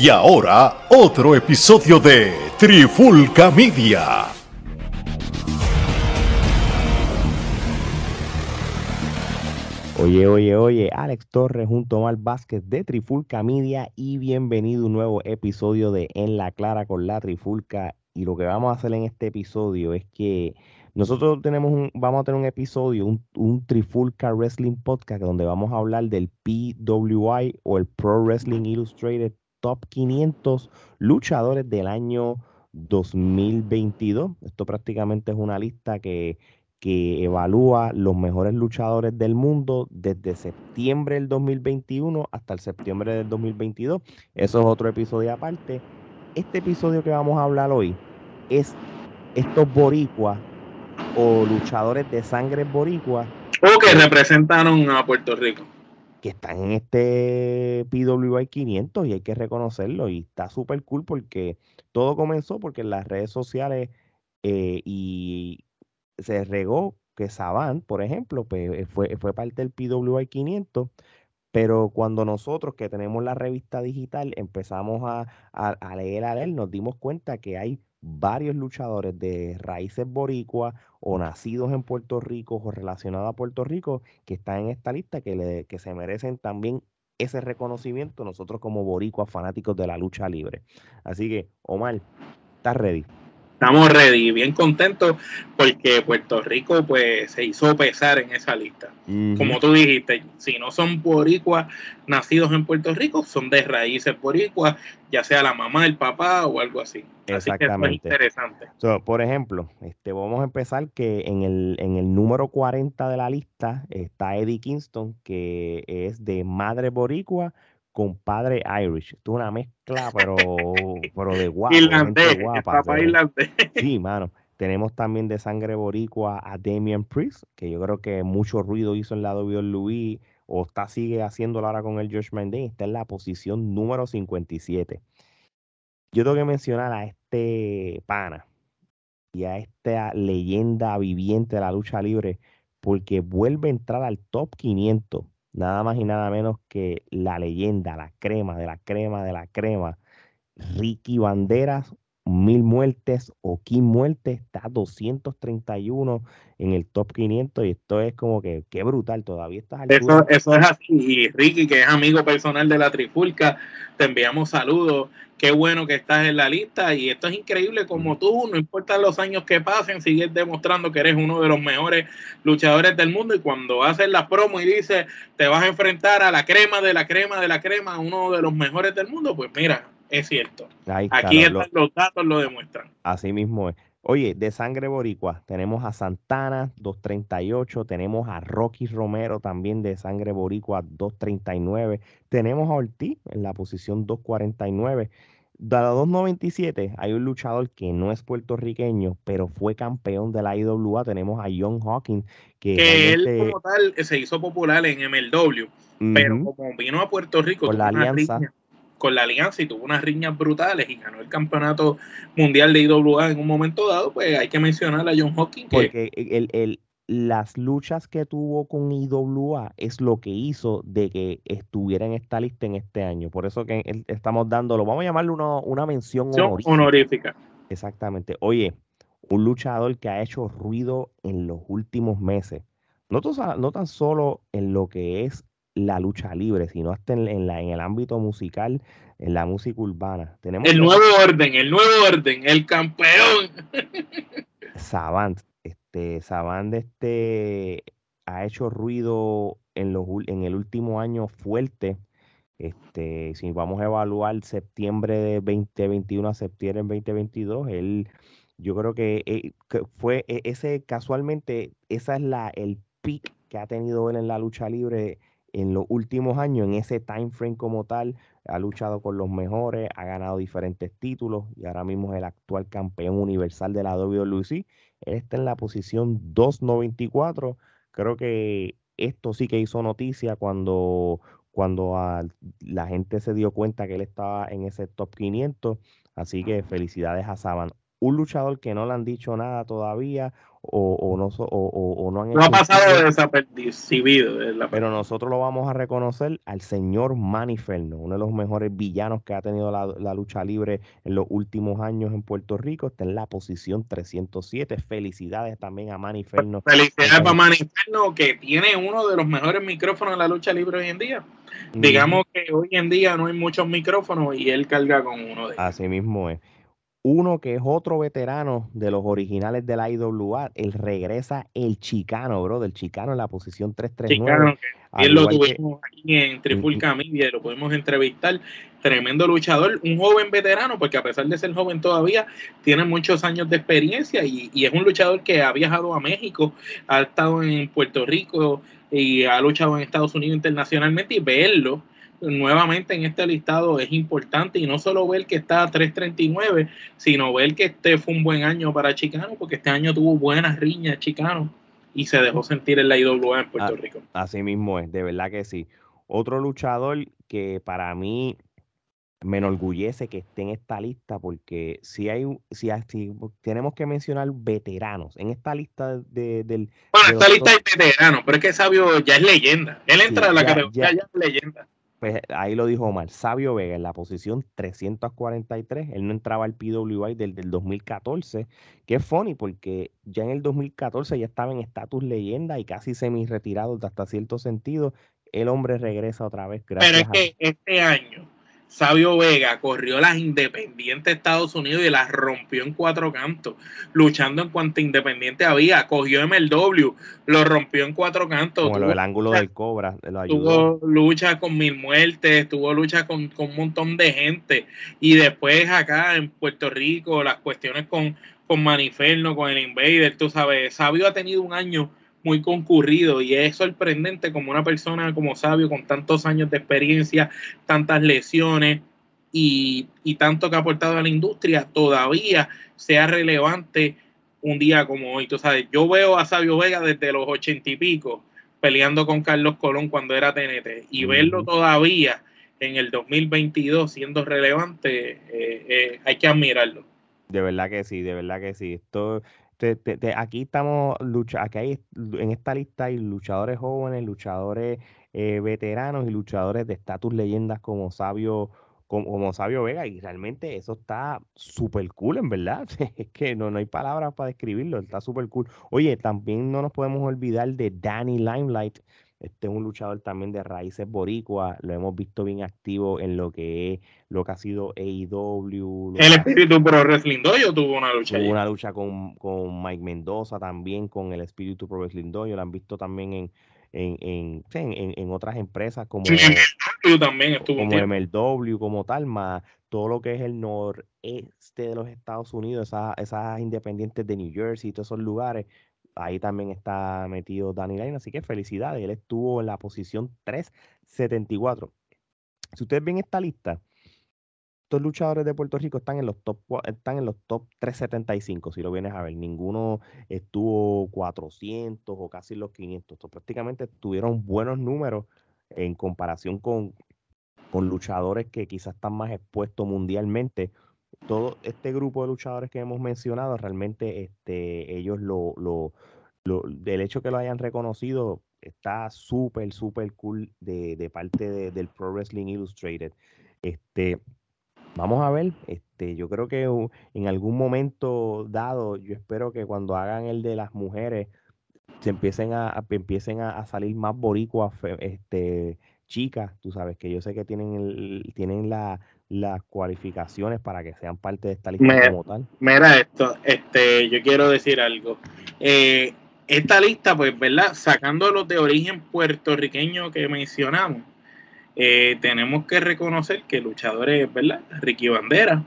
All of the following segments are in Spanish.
Y ahora, otro episodio de Trifulca Media. Oye, oye, oye, Alex Torres junto a Vázquez de Trifulca Media y bienvenido a un nuevo episodio de En la Clara con la Trifulca. Y lo que vamos a hacer en este episodio es que nosotros tenemos un, vamos a tener un episodio, un, un Trifulca Wrestling Podcast, donde vamos a hablar del PWI o el Pro Wrestling Illustrated Top 500 luchadores del año 2022. Esto prácticamente es una lista que, que evalúa los mejores luchadores del mundo desde septiembre del 2021 hasta el septiembre del 2022. Eso es otro episodio aparte. Este episodio que vamos a hablar hoy es estos boricuas o luchadores de sangre boricua. O que representaron a Puerto Rico. Que están en este PWI 500 y hay que reconocerlo. Y está súper cool porque todo comenzó porque en las redes sociales eh, y se regó que Saban, por ejemplo, pues, fue, fue parte del PWI 500. Pero cuando nosotros que tenemos la revista digital empezamos a, a, a leer a él, nos dimos cuenta que hay varios luchadores de raíces boricuas o nacidos en Puerto Rico o relacionados a Puerto Rico que están en esta lista que, le, que se merecen también ese reconocimiento nosotros como boricuas fanáticos de la lucha libre. Así que, Omar, ¿estás ready? Estamos ready, bien contentos porque Puerto Rico pues se hizo pesar en esa lista. Uh -huh. Como tú dijiste, si no son boricuas nacidos en Puerto Rico, son de raíces boricuas, ya sea la mamá, el papá o algo así. Exactamente. Así que es interesante. So, por ejemplo, este, vamos a empezar que en el, en el número 40 de la lista está Eddie Kingston, que es de madre boricua con padre Irish. Esto es una mezcla, pero, pero de guapo. Irlandés, guapa, papá irlandés. Sí, mano. Tenemos también de sangre boricua a Damian Priest, que yo creo que mucho ruido hizo en la WWE o está, sigue haciéndolo ahora con el Josh Mendez. Está en la posición número 57. Yo tengo que mencionar a este pana y a esta leyenda viviente de la lucha libre porque vuelve a entrar al top 500 nada más y nada menos que la leyenda, la crema de la crema de la crema, Ricky Banderas, mil muertes o Kim muertes, está 231 en el top 500 y esto es como que qué brutal, todavía estás eso, eso es así. Y Ricky que es amigo personal de la Trifulca, te enviamos saludos, qué bueno que estás en la lista y esto es increíble como tú, no importa los años que pasen, sigues demostrando que eres uno de los mejores luchadores del mundo y cuando haces la promo y dices te vas a enfrentar a la crema de la crema de la crema, uno de los mejores del mundo, pues mira, es cierto. Ahí Aquí está, lo, están los datos, lo demuestran. Así mismo es. Oye, de sangre boricua, tenemos a Santana, 238, tenemos a Rocky Romero también de sangre boricua, 239, tenemos a Ortiz en la posición 249. De la 297 hay un luchador que no es puertorriqueño, pero fue campeón de la IWA. Tenemos a John Hawkins. Que, que él como tal se hizo popular en MLW, uh -huh. pero como vino a Puerto Rico, por la alianza. Riña, con la alianza y tuvo unas riñas brutales y ganó el campeonato mundial de IWA en un momento dado, pues hay que mencionar a John Hawkins. Que... Porque el, el, las luchas que tuvo con IWA es lo que hizo de que estuviera en esta lista en este año. Por eso que estamos dándolo, vamos a llamarle una, una mención honorífica. honorífica. Exactamente. Oye, un luchador que ha hecho ruido en los últimos meses. No, no tan solo en lo que es la lucha libre, sino hasta en, en, la, en el ámbito musical, en la música urbana. Tenemos el nuevo orden, el nuevo orden, el campeón. Savant, este, Savant este, ha hecho ruido en, los, en el último año fuerte. Este, si vamos a evaluar septiembre de 2021 a septiembre de 2022, él, yo creo que, eh, que fue e, ese casualmente, esa es la, el pick que ha tenido él en la lucha libre en los últimos años, en ese time frame como tal, ha luchado con los mejores, ha ganado diferentes títulos y ahora mismo es el actual campeón universal de la WWE. Él está en la posición 294. Creo que esto sí que hizo noticia cuando, cuando a, la gente se dio cuenta que él estaba en ese top 500. Así que felicidades a Saban. Un luchador que no le han dicho nada todavía o, no, o, no han No ha pasado desapercibido. Pero nosotros lo vamos a reconocer al señor Maniferno, uno de los mejores villanos que ha tenido la, lucha libre en los últimos años en Puerto Rico. Está en la posición 307. Felicidades también a Maniferno. Felicidades para Maniferno, que tiene uno de los mejores micrófonos en la lucha libre hoy en día. Digamos que hoy en día no hay muchos micrófonos y él carga con uno de ellos. Así mismo es. Uno que es otro veterano de los originales de la IWA, él regresa el Chicano, bro, del Chicano en la posición 339. Chicano, que lo tuvimos aquí en Trifulca Media, lo podemos entrevistar. Tremendo luchador, un joven veterano, porque a pesar de ser joven todavía, tiene muchos años de experiencia y, y es un luchador que ha viajado a México, ha estado en Puerto Rico y ha luchado en Estados Unidos internacionalmente y verlo nuevamente en este listado es importante y no solo ver que está a 339, sino ver que este fue un buen año para Chicano, porque este año tuvo buenas riñas Chicano y se dejó sentir en la IWA en Puerto Rico. Así mismo es, de verdad que sí. Otro luchador que para mí me enorgullece que esté en esta lista porque si hay si, tenemos que mencionar veteranos en esta lista de, del bueno esta lista hay veteranos pero es que Sabio ya es leyenda él entra a la categoría ya es leyenda pues ahí lo dijo Omar, Sabio Vega en la posición 343, él no entraba al PWI del, del 2014, que es funny porque ya en el 2014 ya estaba en estatus leyenda y casi semi retirado hasta cierto sentido, el hombre regresa otra vez. Gracias Pero es que este año Sabio Vega corrió las independientes de Estados Unidos y las rompió en cuatro cantos, luchando en cuanto independiente había. Cogió MLW, lo rompió en cuatro cantos. Como el ángulo del cobra. Tuvo lucha con mil muertes, tuvo lucha con, con, un montón de gente. Y después acá en Puerto Rico, las cuestiones con, con Maniferno, con el Invader, tú sabes, Sabio ha tenido un año muy concurrido y es sorprendente como una persona como Sabio con tantos años de experiencia, tantas lesiones y, tanto que ha aportado a la industria todavía sea relevante un día como hoy. Tú sabes, yo veo a Sabio Vega desde los ochenta y pico peleando con Carlos Colón cuando era TNT y verlo todavía en el 2022 siendo relevante, eh, eh, hay que admirarlo. De verdad que sí, de verdad que sí. Esto aquí estamos, lucha, aquí hay, en esta lista hay luchadores jóvenes, luchadores eh, veteranos y luchadores de estatus leyendas como Sabio, como, Sabio Vega, y realmente eso está súper cool, en verdad. Es que no, no hay palabras para describirlo, está súper cool. Oye, también no nos podemos olvidar de Danny Limelight, este es un luchador también de raíces boricua, lo hemos visto bien activo en lo que es lo que ha sido AEW. El Espíritu Pro Wrestling Dojo tuvo una lucha. Tuvo una lucha con, con, Mike Mendoza también, con el Espíritu Pro Wrestling Dojo, lo han visto también en, en, en, en, otras empresas como, MLW también estuvo como MLW, como tal, más todo lo que es el noreste de los Estados Unidos, esas, esas independientes de New Jersey, todos esos lugares, Ahí también está metido Danny Line, así que felicidades. Él estuvo en la posición 374. Si ustedes ven esta lista, estos luchadores de Puerto Rico están en los top están en los top 375 si lo vienes a ver ninguno estuvo 400 o casi los 500 prácticamente tuvieron buenos números en comparación con, con luchadores que quizás están más expuestos mundialmente todo este grupo de luchadores que hemos mencionado, realmente este, ellos lo, lo, lo, del hecho que lo hayan reconocido, está súper, súper cool de, de parte de, del Pro Wrestling Illustrated. Este, vamos a ver, este, yo creo que en algún momento dado, yo espero que cuando hagan el de las mujeres, se empiecen a, empiecen a, salir más boricuas este, chicas, tú sabes que yo sé que tienen, el, tienen la, las cualificaciones para que sean parte de esta lista como tal? Mira esto, este, yo quiero decir algo. Eh, esta lista, pues, ¿verdad? Sacando los de origen puertorriqueño que mencionamos, eh, tenemos que reconocer que luchadores, ¿verdad? Ricky Bandera,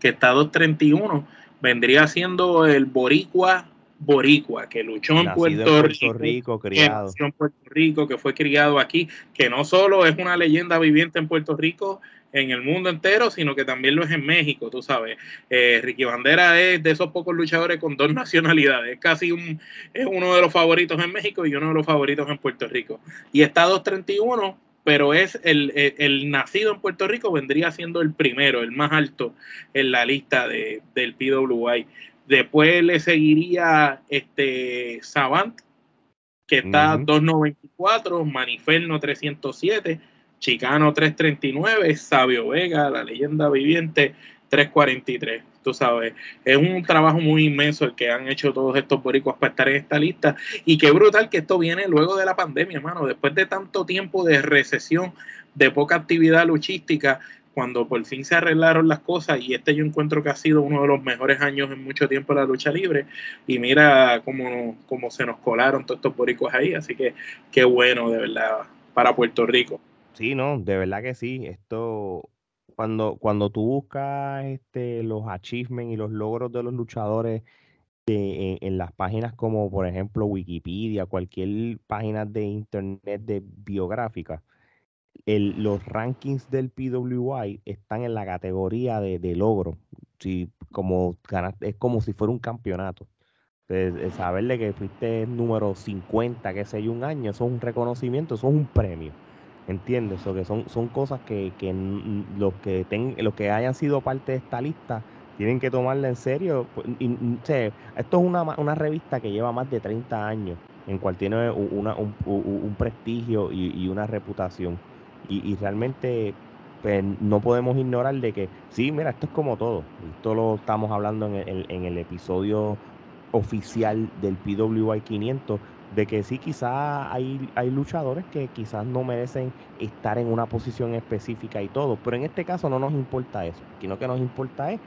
que está 231, vendría siendo el boricua boricua, que luchó en Puerto, Rico, criado. en Puerto Rico, que fue criado aquí, que no solo es una leyenda viviente en Puerto Rico, en el mundo entero, sino que también lo es en México, tú sabes. Eh, Ricky Bandera es de esos pocos luchadores con dos nacionalidades, es casi un, es uno de los favoritos en México y uno de los favoritos en Puerto Rico. Y está 231, pero es el, el, nacido en Puerto Rico, vendría siendo el primero, el más alto en la lista de, del PWI. Después le seguiría este Savant, que está 294, Maniferno 307, Chicano 339, Sabio Vega, la leyenda viviente 343. Tú sabes, es un trabajo muy inmenso el que han hecho todos estos boricuas para estar en esta lista. Y qué brutal que esto viene luego de la pandemia, hermano. Después de tanto tiempo de recesión, de poca actividad luchística, cuando por fin se arreglaron las cosas y este yo encuentro que ha sido uno de los mejores años en mucho tiempo de la lucha libre y mira cómo, cómo se nos colaron todos estos boricuas ahí, así que qué bueno de verdad para Puerto Rico. Sí, no, de verdad que sí, esto cuando, cuando tú buscas este, los achievements y los logros de los luchadores en, en, las páginas como por ejemplo Wikipedia, cualquier página de internet de biográfica, los rankings del PWI están en la categoría de, de logro. Si, como, es como si fuera un campeonato. El, saberle que fuiste número 50, que sé yo, un año, eso es un reconocimiento, eso es un premio. ¿Entiendes? O que son, son cosas que, que los que ten, los que hayan sido parte de esta lista tienen que tomarla en serio. Pues, esto es una, una revista que lleva más de 30 años, en cual tiene una, un, un, prestigio y, y una reputación. Y, realmente pues, no podemos ignorar de que, sí, mira, esto es como todo. Esto lo estamos hablando en el, en el episodio oficial del PWI 500, de que sí, quizás hay, hay luchadores que quizás no merecen estar en una posición específica y todo, pero en este caso no nos importa eso, sino que nos importa es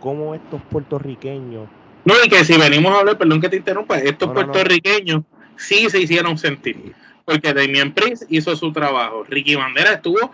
cómo estos puertorriqueños... No, y que si venimos a hablar, perdón que te interrumpa, estos puertorriqueños sí se hicieron sentir porque Damien Prince hizo su trabajo. Ricky Bandera estuvo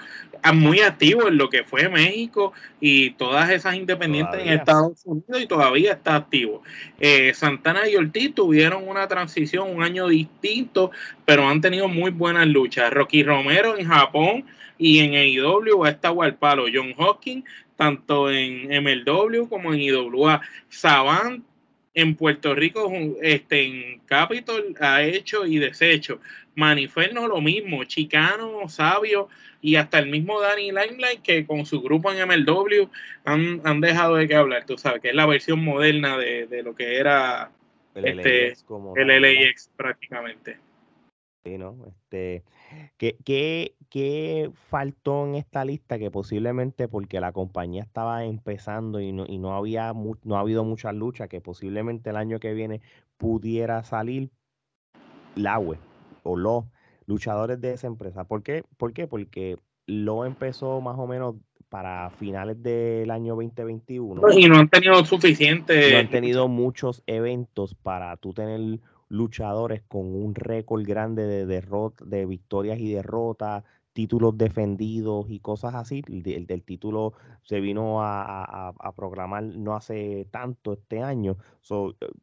muy activo en lo que fue México y todas esas independientes en Estados Unidos y todavía está activo. Eh, Santana y Ortiz tuvieron una transición, un año distinto, pero han tenido muy buenas luchas. Rocky Romero en Japón y en AEW ha estado al palo. John Hawkins, tanto en MLW como en IWA. Savant en Puerto Rico, este, en Capitol, ha hecho y deshecho. Maniferno lo mismo, Chicano, Sabio y hasta el mismo Danny Limelight que con su grupo en MLW han, han dejado de qué hablar, tú sabes, que es la versión moderna de, lo que era el este, LAX, el LAX prácticamente. Sí, ¿no? Este, ¿qué, qué, qué faltó en esta lista? Que posiblemente porque la compañía estaba empezando y no, y no había no ha habido mucha lucha, que posiblemente el año que viene pudiera salir la web o los luchadores de esa empresa. ¿Por qué? ¿Por qué? Porque lo empezó más o menos para finales del año 2021. Y no han tenido suficiente. No han tenido muchos eventos para tú tener luchadores con un récord grande de derrota, de victorias y derrotas, títulos defendidos y cosas así. El, del título se vino a, programar no hace tanto este año.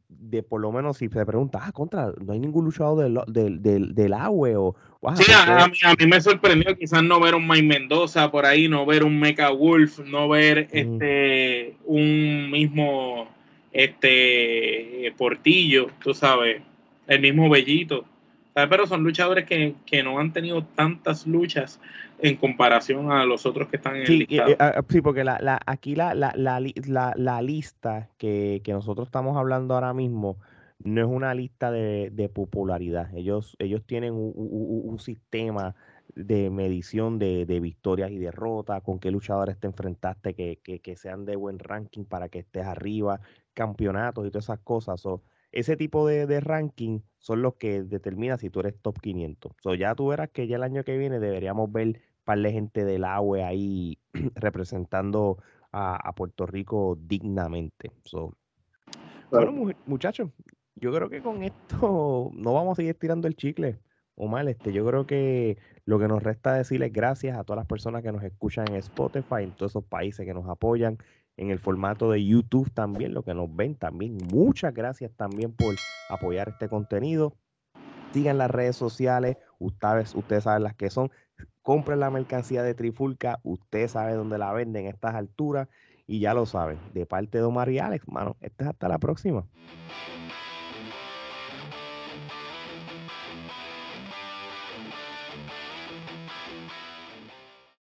de por lo menos si se pregunta, ah, contra, no hay ningún luchador del, del, del, agua o... sí, a, mí, me sorprendió quizás no ver un Mike Mendoza por ahí, no ver un Mecha Wolf, no ver este un mismo este Portillo, tú sabes, el mismo Bellito pero son luchadores que, no han tenido tantas luchas en comparación a los otros que están en el listado. Eh, ah, sí, porque la, aquí la, la, lista que, nosotros estamos hablando ahora mismo no es una lista de, popularidad. Ellos, ellos tienen un, sistema de medición de, victorias y derrotas, con qué luchadores te enfrentaste que, que, sean de buen ranking para que estés arriba, campeonatos y todas esas cosas. Ese tipo de ranking son los que determinan si tú eres top 500. So, ya tú verás que ya el año que viene deberíamos ver un par de gente del agua ahí representando a, Puerto Rico dignamente. So, Bueno, muchachos, yo creo que con esto no vamos a seguir tirando el chicle. O mal, este, yo creo que lo que nos resta decirles gracias a todas las personas que nos escuchan en Spotify, en todos esos países que nos apoyan, en el formato de YouTube también, lo que nos ven también. Muchas gracias también por apoyar este contenido. Sigan las redes sociales, ustedes, ustedes saben las que son. Compren la mercancía de Trifulca, usted sabe dónde la venden a estas alturas y ya lo saben. De parte de Omar y Alex, mano, este es hasta la próxima.